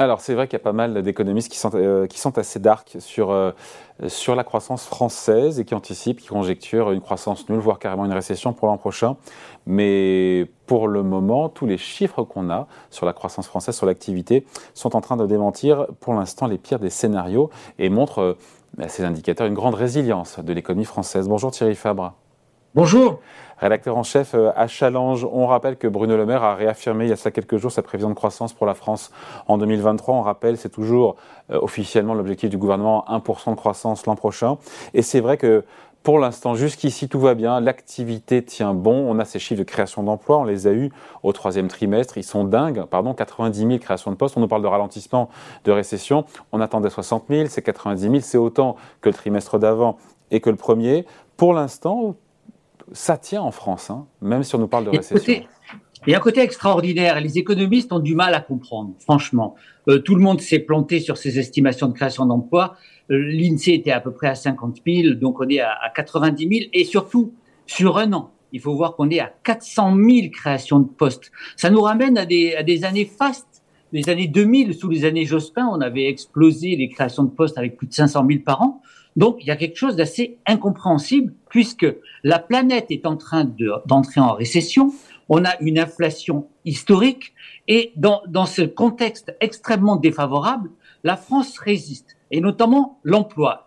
Alors c'est vrai qu'il y a pas mal d'économistes qui sont, euh, qui sont assez dark sur, euh, sur la croissance française et qui anticipent, qui conjecturent une croissance nulle, voire carrément une récession pour l'an prochain. Mais pour le moment, tous les chiffres qu'on a sur la croissance française, sur l'activité, sont en train de démentir pour l'instant les pires des scénarios et montrent, euh, ces indicateurs, une grande résilience de l'économie française. Bonjour Thierry Fabre. Bonjour. Rédacteur en chef euh, à Challenge, on rappelle que Bruno Le Maire a réaffirmé il y a quelques jours sa prévision de croissance pour la France en 2023. On rappelle, c'est toujours euh, officiellement l'objectif du gouvernement, 1% de croissance l'an prochain. Et c'est vrai que pour l'instant, jusqu'ici, tout va bien. L'activité tient bon. On a ces chiffres de création d'emplois. On les a eus au troisième trimestre. Ils sont dingues. Pardon, 90 000 créations de postes. On nous parle de ralentissement, de récession. On attendait 60 000. C'est 90 000. C'est autant que le trimestre d'avant et que le premier. Pour l'instant, ça tient en France, hein, même si on nous parle de récession. Il y a un côté extraordinaire. Les économistes ont du mal à comprendre, franchement. Euh, tout le monde s'est planté sur ces estimations de création d'emplois. Euh, L'INSEE était à peu près à 50 000, donc on est à, 90 000. Et surtout, sur un an, il faut voir qu'on est à 400 000 créations de postes. Ça nous ramène à des, à des années fastes. Les années 2000, sous les années Jospin, on avait explosé les créations de postes avec plus de 500 000 par an. Donc, il y a quelque chose d'assez incompréhensible puisque la planète est en train d'entrer en récession. On a une inflation historique et dans, dans ce contexte extrêmement défavorable, la France résiste et notamment l'emploi.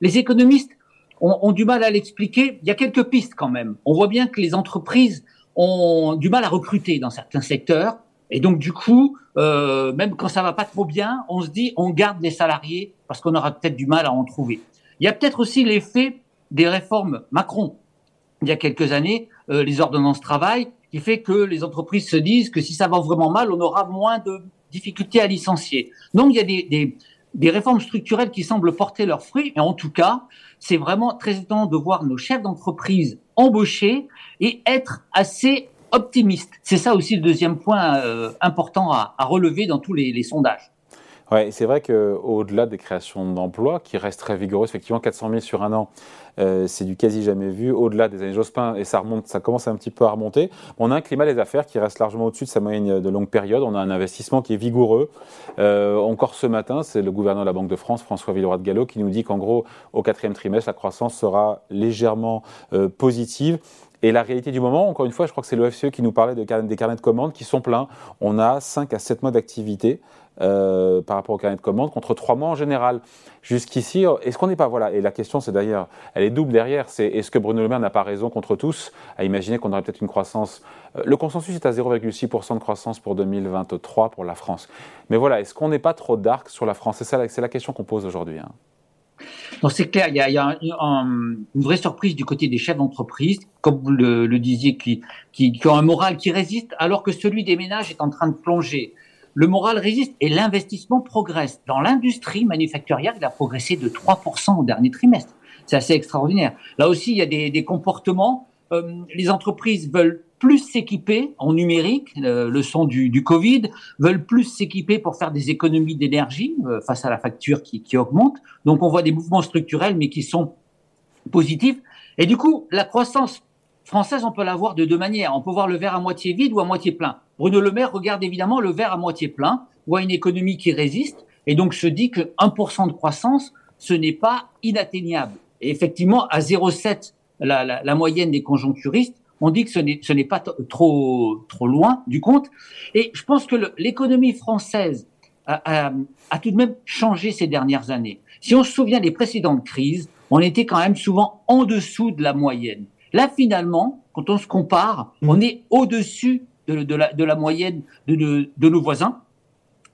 Les économistes ont, ont, du mal à l'expliquer. Il y a quelques pistes quand même. On voit bien que les entreprises ont du mal à recruter dans certains secteurs. Et donc, du coup, euh, même quand ça va pas trop bien, on se dit, on garde les salariés parce qu'on aura peut-être du mal à en trouver. Il y a peut-être aussi l'effet des réformes Macron. Il y a quelques années, euh, les ordonnances travail, qui fait que les entreprises se disent que si ça va vraiment mal, on aura moins de difficultés à licencier. Donc il y a des, réformes structurelles qui semblent porter leurs fruits. Et en tout cas, c'est vraiment très étonnant de voir nos chefs d'entreprise embaucher et être assez optimistes. C'est ça aussi le deuxième point euh, important à, relever dans tous les sondages. Ouais, c'est vrai qu'au-delà des créations d'emplois, qui restent très vigoureuses, effectivement, 400 000 sur un an, euh, c'est du quasi jamais vu. Au-delà des années Jospin, et ça remonte, ça commence un petit peu à remonter. On a un climat des affaires qui reste largement au-dessus de sa moyenne de longue période. On a un investissement qui est vigoureux. Euh, encore ce matin, c'est le gouverneur de la Banque de France, François Villeroy de Gallo, qui nous dit qu'en gros, au quatrième trimestre, la croissance sera légèrement euh, positive. Et la réalité du moment, encore une fois, je crois que c'est l'OFCE qui nous parlait de, des carnets de commandes qui sont pleins. On a 5 à 7 mois d'activité euh, par rapport aux carnets de commandes contre 3 mois en général. Jusqu'ici, est-ce qu'on n'est pas. Voilà, et la question, c'est d'ailleurs, elle est double derrière c'est est-ce que Bruno Le Maire n'a pas raison contre tous à imaginer qu'on aurait peut-être une croissance. Euh, le consensus est à 0,6% de croissance pour 2023 pour la France. Mais voilà, est-ce qu'on n'est pas trop dark sur la France? C'est la, la question qu'on pose aujourd'hui. Hein. Donc c'est clair, il y a, une vraie surprise du côté des chefs d'entreprise, comme vous le, disiez, qui, ont un moral qui résiste, alors que celui des ménages est en train de plonger. Le moral résiste et l'investissement progresse. Dans l'industrie manufacturière, il a progressé de 3% au dernier trimestre. C'est assez extraordinaire. Là aussi, il y a des, des comportements. Euh, les entreprises veulent plus s'équiper en numérique, euh, le son du, du, Covid, veulent plus s'équiper pour faire des économies d'énergie euh, face à la facture qui, qui, augmente. Donc on voit des mouvements structurels, mais qui sont positifs. Et du coup, la croissance française, on peut la voir de deux manières. On peut voir le verre à moitié vide ou à moitié plein. Bruno Le Maire regarde évidemment le verre à moitié plein, voit une économie qui résiste, et donc se dit que 1% de croissance, ce n'est pas inatteignable. Et effectivement, à 0,7, la, la, la moyenne des conjoncturistes, on dit que ce n'est pas trop, trop loin du compte. Et je pense que l'économie française a, a, a, tout de même changé ces dernières années. Si on se souvient des précédentes crises, on était quand même souvent en dessous de la moyenne. Là, finalement, quand on se compare, mmh. on est au-dessus de, la, moyenne de, nos voisins.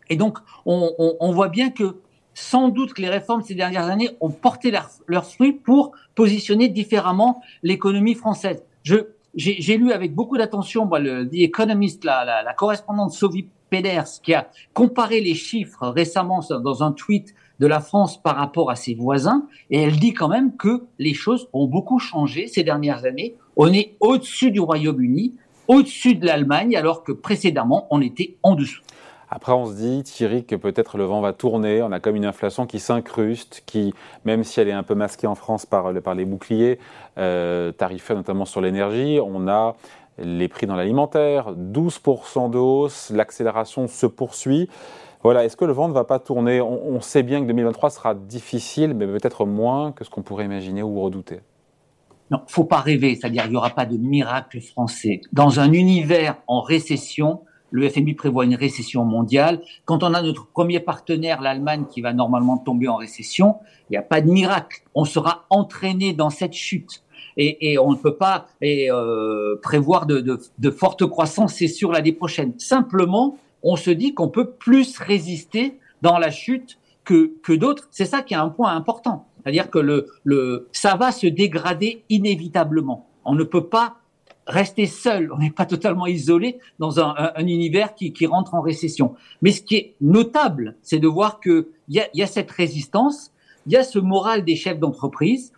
Et donc, on, voit bien que sans doute que les réformes ces dernières années ont porté leurs leur fruits pour positionner différemment l'économie française. J'ai lu avec beaucoup d'attention le The Economist, la, la, la correspondante Sophie Peders, qui a comparé les chiffres récemment dans un tweet de la France par rapport à ses voisins, et elle dit quand même que les choses ont beaucoup changé ces dernières années. On est au-dessus du Royaume-Uni, au-dessus de l'Allemagne, alors que précédemment, on était en dessous. Après, on se dit, Thierry, que peut-être le vent va tourner. On a comme une inflation qui s'incruste, qui, même si elle est un peu masquée en France par, les boucliers euh, tarifaires, notamment sur l'énergie, on a les prix dans l'alimentaire, 12% de hausse, l'accélération se poursuit. Voilà, est-ce que le vent ne va pas tourner? On, sait bien que 2023 sera difficile, mais peut-être moins que ce qu'on pourrait imaginer ou redouter. Non, faut pas rêver, c'est-à-dire il n'y aura pas de miracle français. Dans un univers en récession, le FMI prévoit une récession mondiale. Quand on a notre premier partenaire, l'Allemagne, qui va normalement tomber en récession, il n'y a pas de miracle. On sera entraîné dans cette chute. Et, on ne peut pas euh, prévoir de, forte croissance, c'est sûr, l'année prochaine. Simplement, on se dit qu'on peut plus résister dans la chute que d'autres. C'est ça qui est un point important. C'est-à-dire que le, le, ça va se dégrader inévitablement. On ne peut pas rester seul, on n'est pas totalement isolé dans un, un, univers qui, qui, rentre en récession. Mais ce qui est notable, c'est de voir qu'il y a, y a cette résistance, il y a ce moral des chefs d'entreprise,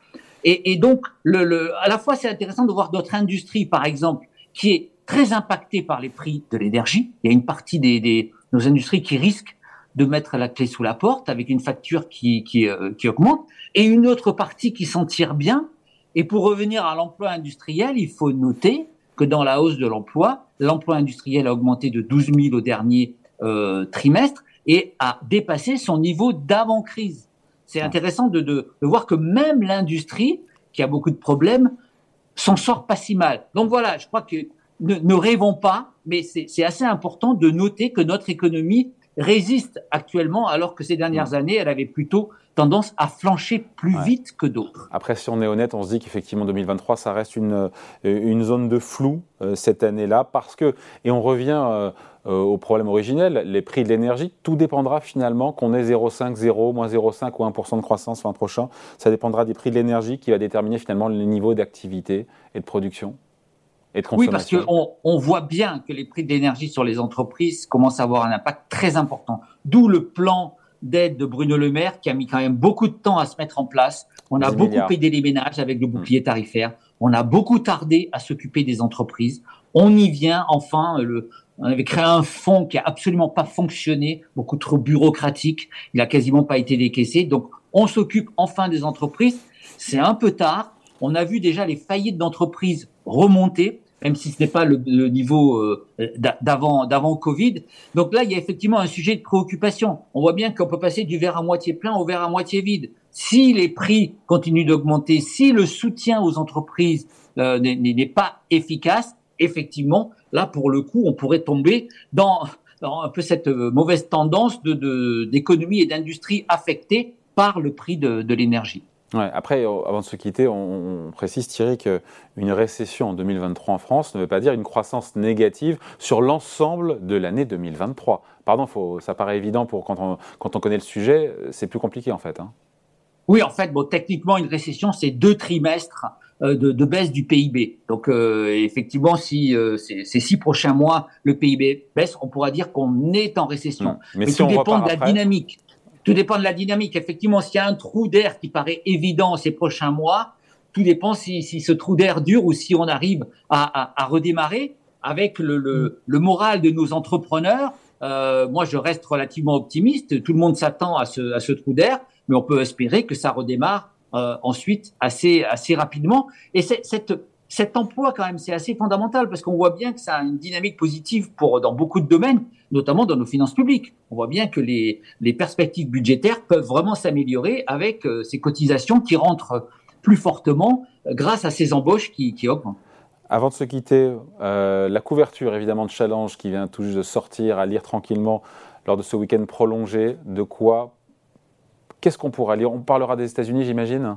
et, donc le, le, à la fois c'est intéressant de voir d'autres industries, par exemple, qui est très impactée par les prix de l'énergie. Il y a une partie des, des nos industries qui risquent de mettre la clé sous la porte avec une facture qui, qui, euh, qui augmente, et une autre partie qui s'en tire bien et pour revenir à l'emploi industriel, il faut noter que dans la hausse de l'emploi, l'emploi industriel a augmenté de 12 000 au dernier euh, trimestre et a dépassé son niveau d'avant-crise. C'est intéressant de, de, de, voir que même l'industrie, qui a beaucoup de problèmes, s'en sort pas si mal. Donc voilà, je crois que ne, ne rêvons pas, mais c'est assez important de noter que notre économie résiste actuellement, alors que ces dernières années, elle avait plutôt tendance à flancher plus vite que d'autres. Après, si on est honnête, on se dit qu'effectivement 2023, ça reste une, euh, une zone de flou euh, cette année-là, parce que, et on revient euh, au problème originel, les prix de l'énergie, tout dépendra finalement qu'on ait 0,5, 0, moins 0,5 ou 1% de croissance l'an prochain, ça dépendra des prix de l'énergie qui va déterminer finalement le niveau d'activité et de production. Et de oui, parce qu'on on voit bien que les prix de l'énergie sur les entreprises commencent à avoir un impact très important. D'où le plan d'aide de Bruno Le Maire qui a mis quand même beaucoup de temps à se mettre en place. On a beaucoup aidé les ménages avec le bouclier mm. tarifaire. On a beaucoup tardé à s'occuper des entreprises. On y vient enfin. Le, on avait créé un fonds qui a absolument pas fonctionné, beaucoup trop bureaucratique. Il a quasiment pas été décaissé. Donc, on s'occupe enfin des entreprises. C'est un peu tard. On a vu déjà les faillites d'entreprises remonter même si ce n'est pas le, niveau euh, d'avant d'avant Covid. Donc là, il y a effectivement un sujet de préoccupation. On voit bien qu'on peut passer du verre à moitié plein au verre à moitié vide. Si les prix continuent d'augmenter, si le soutien aux entreprises euh, n'est pas efficace, effectivement, là pour le coup, on pourrait tomber dans, un peu cette euh, mauvaise tendance de d'économie et d'industrie affectée par le prix de l'énergie. Ouais, après, euh, avant de se quitter, on, précise Thierry qu'une récession en 2023 en France ne veut pas dire une croissance négative sur l'ensemble de l'année 2023. Pardon, faut, ça paraît évident pour quand on, quand on connaît le sujet, c'est plus compliqué en fait. Hein. Oui, en fait, bon, techniquement, une récession, c'est deux trimestres euh, de, de, baisse du PIB. Donc, euh, effectivement, si ces, six prochains mois, le PIB baisse, on pourra dire qu'on est en récession. Mmh. Mais, tout dépend de la dynamique. Tout dépend de la dynamique. Effectivement, s'il y a un trou d'air qui paraît évident ces prochains mois, tout dépend si, si ce trou d'air dure ou si on arrive à, à, à redémarrer avec le, le, le, moral de nos entrepreneurs. Euh, moi, je reste relativement optimiste. Tout le monde s'attend à ce, à ce trou d'air, mais on peut espérer que ça redémarre euh, ensuite assez, assez rapidement. Et cette, cet emploi, quand même, c'est assez fondamental parce qu'on voit bien que ça a une dynamique positive pour, dans beaucoup de domaines, notamment dans nos finances publiques. On voit bien que les, perspectives budgétaires peuvent vraiment s'améliorer avec euh, ces cotisations qui rentrent plus fortement euh, grâce à ces embauches qui, qui augmentent. Avant de se quitter, euh, la couverture évidemment de Challenge qui vient tout juste de sortir à lire tranquillement lors de ce week-end prolongé. De quoi? Qu'est-ce qu'on pourra lire? On parlera des États-Unis, j'imagine?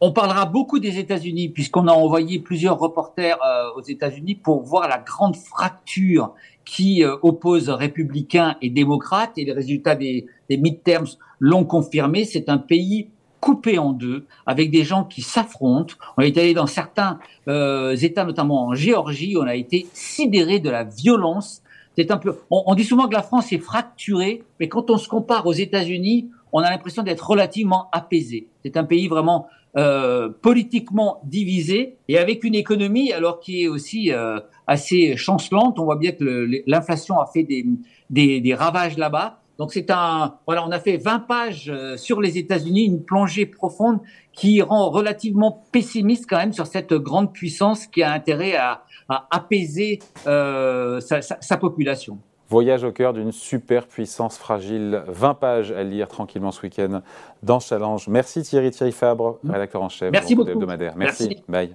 On parlera beaucoup des États-Unis puisqu'on a envoyé plusieurs reporters euh, aux États-Unis pour voir la grande fracture qui euh, oppose républicains et démocrates et les résultats des, des midterms l'ont confirmé. C'est un pays coupé en deux, avec des gens qui s'affrontent. On est allé dans certains euh, États, notamment en Géorgie, on a été sidéré de la violence. C'est un peu. On, on, dit souvent que la France est fracturée, mais quand on se compare aux États-Unis, on a l'impression d'être relativement apaisé. C'est un pays vraiment euh, politiquement divisé et avec une économie alors qui est aussi euh, assez chancelante. On voit bien que l'inflation a fait des, des, des ravages là-bas. Donc c'est un voilà, on a fait 20 pages euh, sur les États-Unis, une plongée profonde qui rend relativement pessimiste quand même sur cette grande puissance qui a intérêt à, à apaiser euh, sa, sa, sa population. Voyage au cœur d'une super puissance fragile. 20 pages à lire tranquillement ce week-end dans Challenge. Merci Thierry Thierry Fabre, rédacteur en chef Merci beaucoup. Merci. Merci. Bye.